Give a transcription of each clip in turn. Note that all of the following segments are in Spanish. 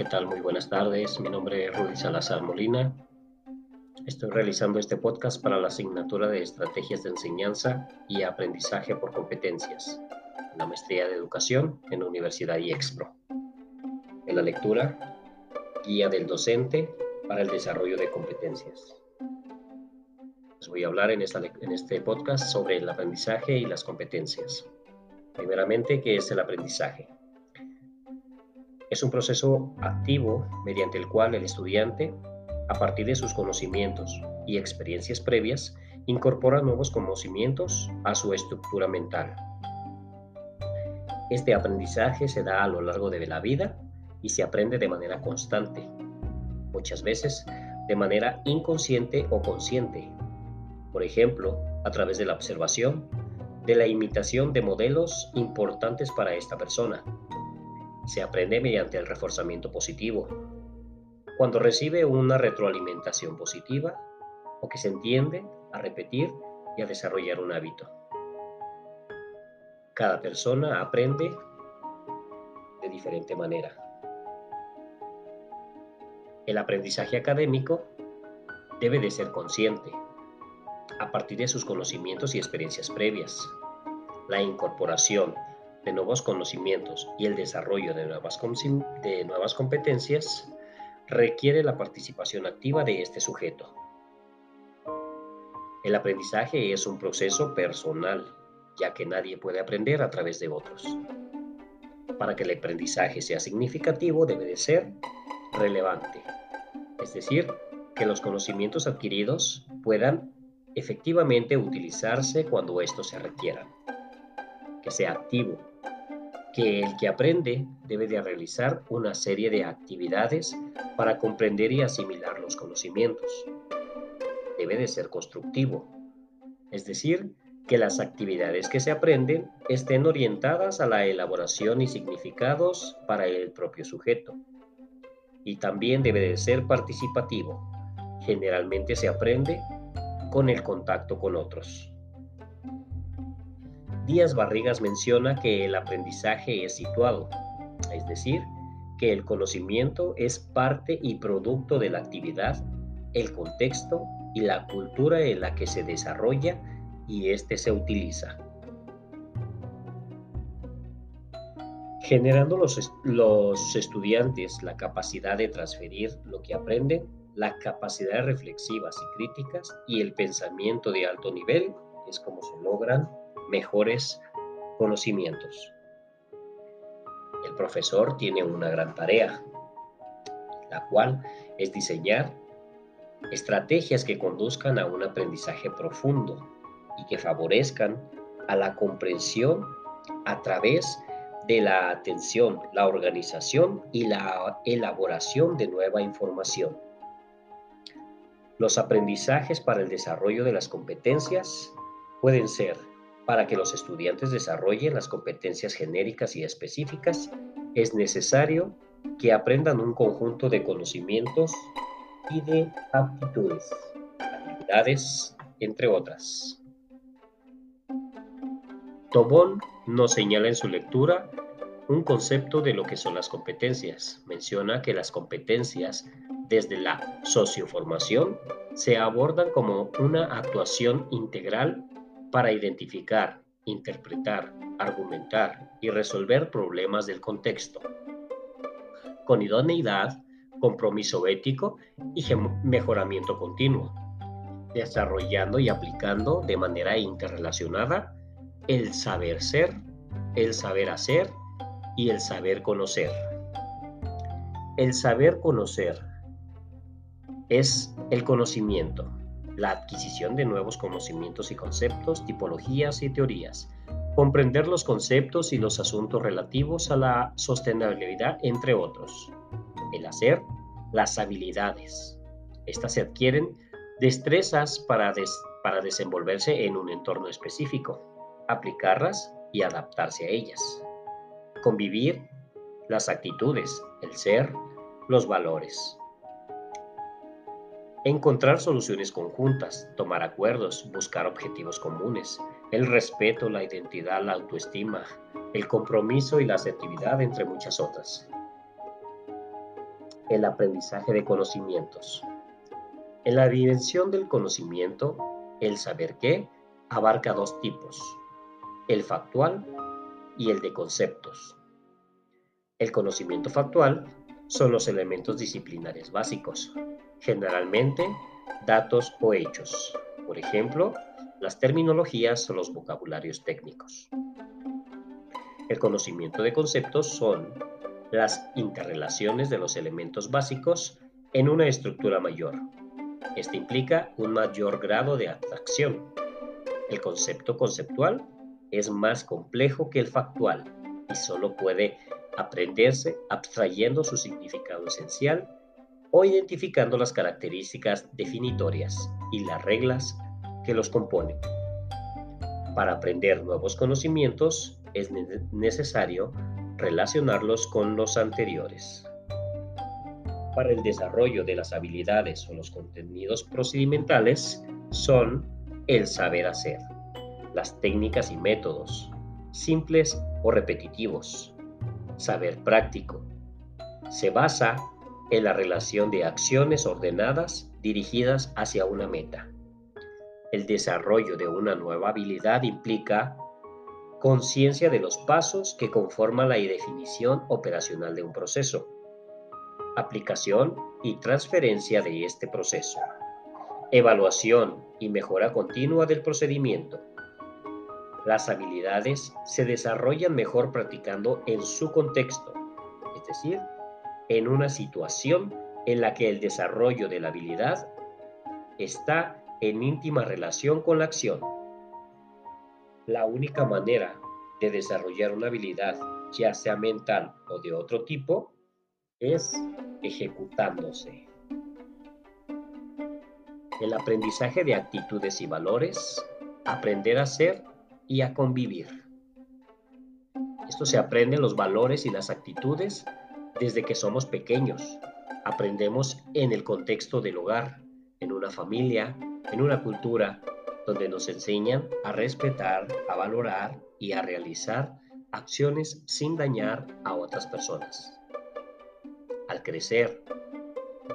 ¿qué tal? Muy buenas tardes. Mi nombre es Rudy Salazar Molina. Estoy realizando este podcast para la asignatura de Estrategias de Enseñanza y Aprendizaje por Competencias, la maestría de Educación en Universidad IEXPRO. En la lectura, Guía del Docente para el Desarrollo de Competencias. Les voy a hablar en, en este podcast sobre el aprendizaje y las competencias. Primeramente, ¿qué es el aprendizaje? Es un proceso activo mediante el cual el estudiante, a partir de sus conocimientos y experiencias previas, incorpora nuevos conocimientos a su estructura mental. Este aprendizaje se da a lo largo de la vida y se aprende de manera constante, muchas veces de manera inconsciente o consciente. Por ejemplo, a través de la observación, de la imitación de modelos importantes para esta persona, se aprende mediante el reforzamiento positivo. Cuando recibe una retroalimentación positiva o que se entiende a repetir y a desarrollar un hábito. Cada persona aprende de diferente manera. El aprendizaje académico debe de ser consciente, a partir de sus conocimientos y experiencias previas. La incorporación de nuevos conocimientos y el desarrollo de nuevas, de nuevas competencias requiere la participación activa de este sujeto. El aprendizaje es un proceso personal, ya que nadie puede aprender a través de otros. Para que el aprendizaje sea significativo debe de ser relevante, es decir, que los conocimientos adquiridos puedan efectivamente utilizarse cuando estos se requieran, que sea activo, que el que aprende debe de realizar una serie de actividades para comprender y asimilar los conocimientos. Debe de ser constructivo, es decir, que las actividades que se aprenden estén orientadas a la elaboración y significados para el propio sujeto. Y también debe de ser participativo. Generalmente se aprende con el contacto con otros. Díaz Barrigas menciona que el aprendizaje es situado, es decir, que el conocimiento es parte y producto de la actividad, el contexto y la cultura en la que se desarrolla y éste se utiliza. Generando los, estudiantes la capacidad de transferir lo que aprenden, la capacidad reflexivas y críticas y el pensamiento de alto nivel es como se logran mejores conocimientos. El profesor tiene una gran tarea, la cual es diseñar estrategias que conduzcan a un aprendizaje profundo y que favorezcan a la comprensión a través de la atención, la organización y la elaboración de nueva información. Los aprendizajes para el desarrollo de las competencias pueden ser para que los estudiantes desarrollen las competencias genéricas y específicas, es necesario que aprendan un conjunto de conocimientos y de aptitudes, habilidades, entre otras. Tobón nos señala en su lectura un concepto de lo que son las competencias. Menciona que las competencias desde la socioformación se abordan como una actuación integral para identificar, interpretar, argumentar y resolver problemas del contexto. Con idoneidad, compromiso ético y mejoramiento continuo, desarrollando y aplicando de manera interrelacionada el saber ser, el saber hacer y el saber conocer. El saber conocer es el conocimiento, la adquisición de nuevos conocimientos y conceptos, tipologías y teorías, comprender los conceptos y los asuntos relativos a la sostenibilidad, entre otros. El hacer, las habilidades. Estas se adquieren destrezas para, para desenvolverse en un entorno específico, aplicarlas y adaptarse a ellas. Convivir, las actitudes, el ser, los valores. Encontrar soluciones conjuntas, tomar acuerdos, buscar objetivos comunes, el respeto, la identidad, la autoestima, el compromiso y la asertividad, entre muchas otras. el aprendizaje de conocimientos. En la dimensión del conocimiento, el saber qué abarca dos tipos, el factual y el de conceptos. El conocimiento factual son los elementos disciplinares básicos, generalmente datos o hechos, por ejemplo, las terminologías o los vocabularios técnicos. El conocimiento de conceptos son las interrelaciones de los elementos básicos en una estructura mayor. Este implica un mayor grado de abstracción. El concepto conceptual es más complejo que el factual y solo puede aprenderse abstrayendo su significado esencial o identificando las características definitorias y las reglas que los componen. Para aprender nuevos conocimientos es necesario relacionarlos con los anteriores. Para el desarrollo de las habilidades o los contenidos procedimentales son el saber hacer, las técnicas y métodos, simples o repetitivos, saber práctico. Se basa en la relación de acciones ordenadas dirigidas hacia una meta. El desarrollo de una nueva habilidad implica conciencia de los pasos que conforman la definición operacional de un proceso, aplicación y transferencia de este proceso, evaluación y mejora continua del procedimiento. Las habilidades se desarrollan mejor practicando en su contexto, es decir, en una situación en la que el desarrollo de la habilidad está en íntima relación con la acción. La única manera de desarrollar una habilidad, ya sea mental o de otro tipo, es ejecutándose. El aprendizaje de actitudes y valores, aprender a ser y a convivir. Esto se aprende los valores y las actitudes desde que somos pequeños. Aprendemos en el contexto del hogar, en una familia, en una cultura, donde nos enseñan a respetar, a valorar y a realizar acciones sin dañar a otras personas. Al crecer,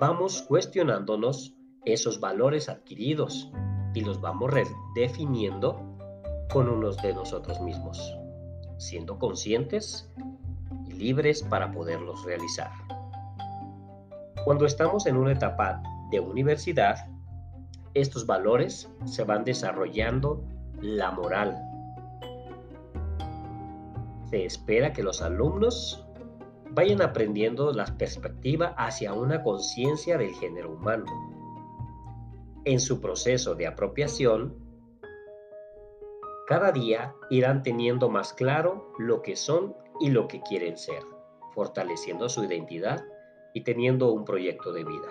vamos cuestionándonos esos valores adquiridos y los vamos redefiniendo con unos de nosotros mismos, siendo conscientes libres para poderlos realizar. Cuando estamos en una etapa de universidad, estos valores se van desarrollando la moral. Se espera que los alumnos vayan aprendiendo la perspectiva hacia una conciencia del género humano. En su proceso de apropiación, cada día irán teniendo más claro lo que son y lo que quieren ser, fortaleciendo su identidad y teniendo un proyecto de vida.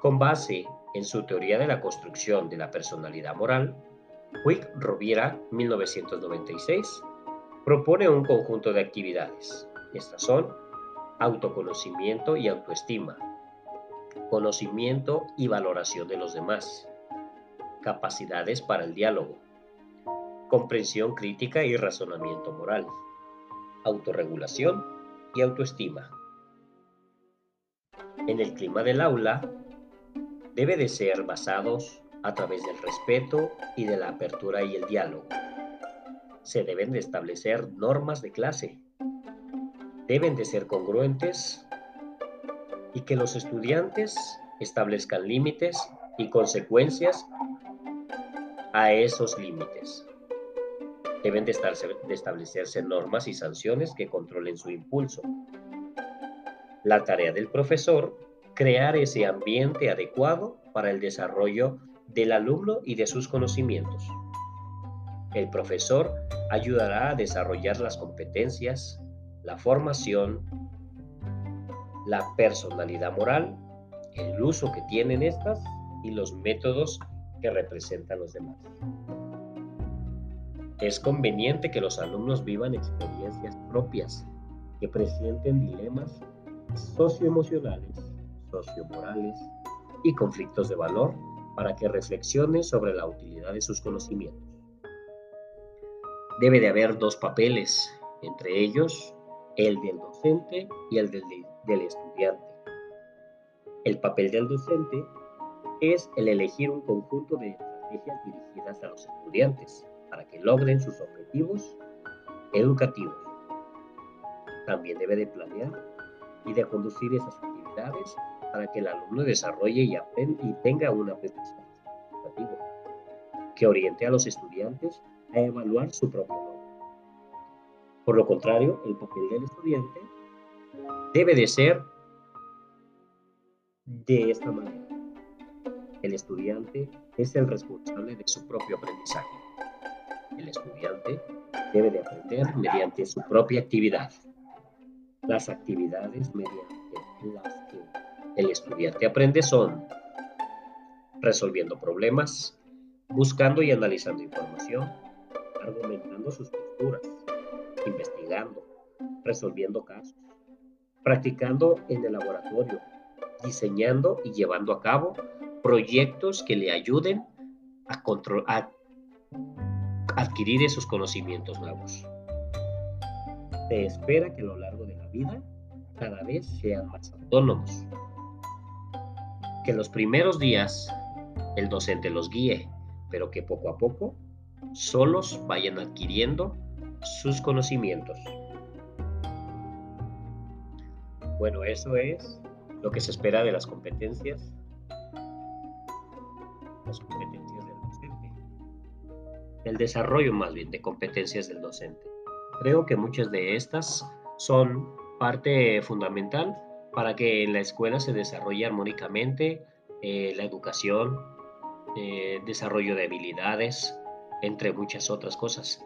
Con base en su teoría de la construcción de la personalidad moral, Huig Roviera, 1996, propone un conjunto de actividades. Estas son autoconocimiento y autoestima, conocimiento y valoración de los demás, capacidades para el diálogo, comprensión crítica y razonamiento moral, autorregulación y autoestima. En el clima del aula, debe de ser basados a través del respeto y de la apertura y el diálogo. Se deben de establecer normas de clase. Deben de ser congruentes y que los estudiantes establezcan límites y consecuencias a esos límites. Deben de, establecerse normas y sanciones que controlen su impulso. La tarea del profesor crear ese ambiente adecuado para el desarrollo del alumno y de sus conocimientos. El profesor ayudará a desarrollar las competencias, la formación, la personalidad moral, el uso que tienen estas y los métodos que representan los demás. Es conveniente que los alumnos vivan experiencias propias que presenten dilemas socioemocionales sociomorales y conflictos de valor para que reflexione sobre la utilidad de sus conocimientos. Debe de haber dos papeles, entre ellos el del docente y el del, del estudiante. El papel del docente es el elegir un conjunto de estrategias dirigidas a los estudiantes para que logren sus objetivos educativos. También debe de planear y de conducir esas actividades para que el alumno desarrolle y, aprenda, y tenga un aprendizaje educativo que oriente a los estudiantes a evaluar su propio logro. Por lo contrario, el papel del estudiante debe de ser de esta manera. El estudiante es el responsable de su propio aprendizaje. El estudiante debe de aprender mediante su propia actividad. Las actividades mediante las que el estudiante aprende son resolviendo problemas, buscando y analizando información, argumentando sus posturas, investigando, resolviendo casos, practicando en el laboratorio, diseñando y llevando a cabo proyectos que le ayuden a, a adquirir esos conocimientos nuevos. Se espera que a lo largo de la vida cada vez sean más autónomos. Que los primeros días el docente los guíe, pero que poco a poco solos vayan adquiriendo sus conocimientos. Bueno, eso es lo que se espera de las competencias, las competencias el desarrollo más bien de competencias del docente. Creo que muchas de estas son parte fundamental para que en la escuela se desarrolle armónicamente eh, la educación, eh, desarrollo de habilidades, entre muchas otras cosas.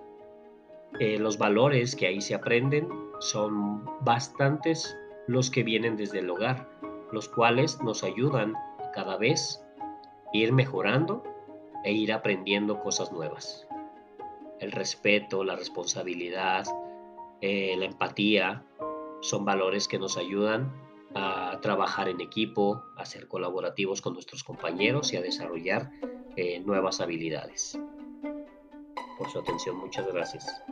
Eh, los valores que ahí se aprenden son bastantes los que vienen desde el hogar, los cuales nos ayudan cada vez a ir mejorando e ir aprendiendo cosas nuevas. El respeto, la responsabilidad, eh, la empatía son valores que nos ayudan a trabajar en equipo, a ser colaborativos con nuestros compañeros y a desarrollar eh, nuevas habilidades. Por su atención, muchas gracias.